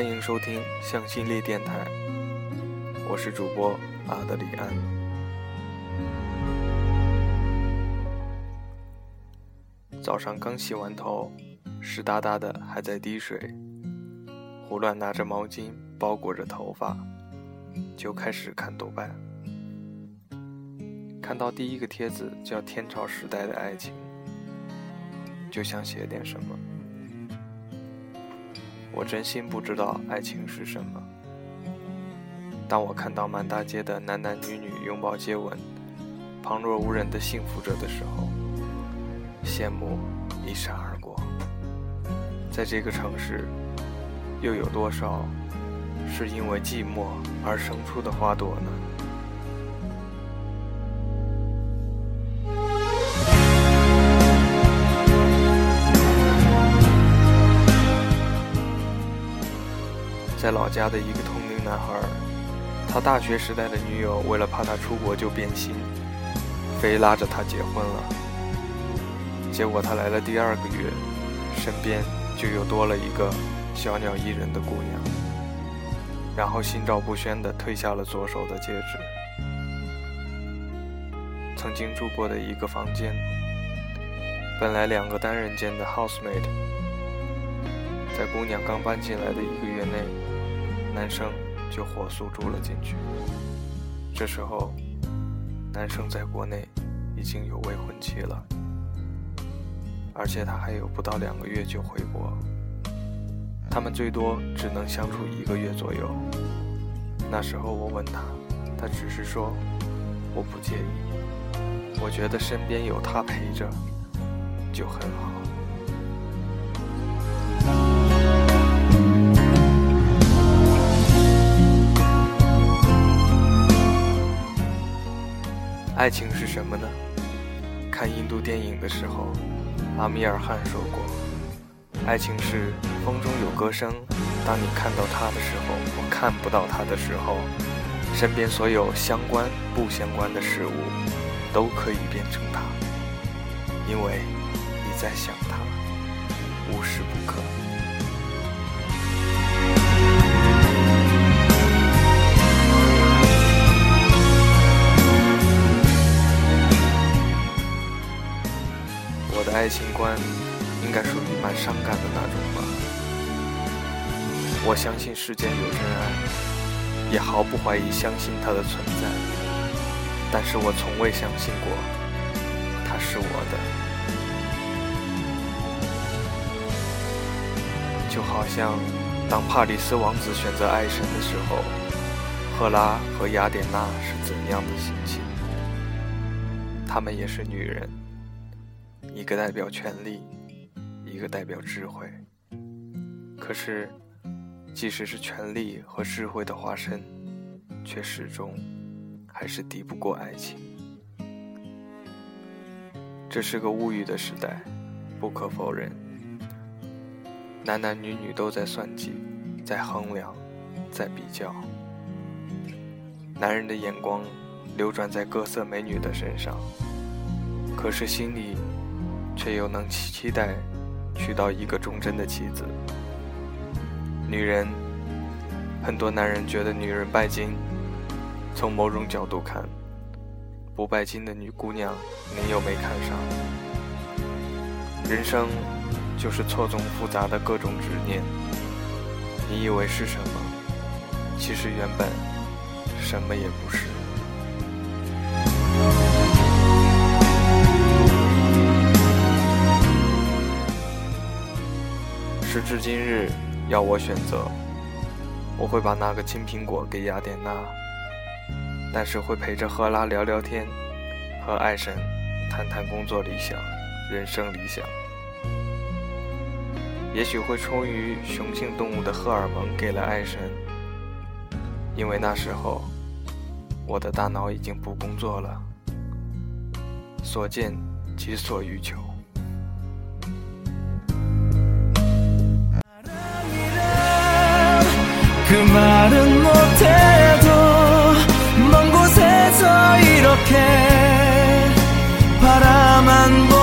欢迎收听向心力电台，我是主播阿德里安。早上刚洗完头，湿哒哒的还在滴水，胡乱拿着毛巾包裹着头发，就开始看豆瓣。看到第一个帖子叫《天朝时代的爱情》，就想写点什么。我真心不知道爱情是什么。当我看到满大街的男男女女拥抱接吻，旁若无人的幸福着的时候，羡慕一闪而过。在这个城市，又有多少是因为寂寞而生出的花朵呢？家的一个同龄男孩，他大学时代的女友为了怕他出国就变心，非拉着他结婚了。结果他来了第二个月，身边就又多了一个小鸟依人的姑娘，然后心照不宣地褪下了左手的戒指。曾经住过的一个房间，本来两个单人间的 housemate，在姑娘刚搬进来的一个月内。男生就火速住了进去。这时候，男生在国内已经有未婚妻了，而且他还有不到两个月就回国。他们最多只能相处一个月左右。那时候我问他，他只是说我不介意，我觉得身边有他陪着就很好。爱情是什么呢？看印度电影的时候，阿米尔汗说过：“爱情是风中有歌声，当你看到它的时候，或看不到它的时候，身边所有相关不相关的事物都可以变成它，因为你在想它，无时不刻。”爱情观应该属于蛮伤感的那种吧。我相信世间有真爱，也毫不怀疑相信它的存在。但是我从未相信过，它是我的。就好像当帕里斯王子选择爱神的时候，赫拉和雅典娜是怎样的心情？她们也是女人。一个代表权力，一个代表智慧。可是，即使是权力和智慧的化身，却始终还是敌不过爱情。这是个物欲的时代，不可否认。男男女女都在算计，在衡量，在比较。男人的眼光流转在各色美女的身上，可是心里。却又能期待娶到一个忠贞的妻子。女人，很多男人觉得女人拜金。从某种角度看，不拜金的女姑娘，你又没看上。人生就是错综复杂的各种执念。你以为是什么，其实原本什么也不是。时至今日，要我选择，我会把那个金苹果给雅典娜，但是会陪着赫拉聊聊天，和爱神谈谈工作理想、人生理想。也许会出于雄性动物的荷尔蒙给了爱神，因为那时候我的大脑已经不工作了，所见即所欲求。 그 말은 못해도 먼 곳에서 이렇게 바라만 보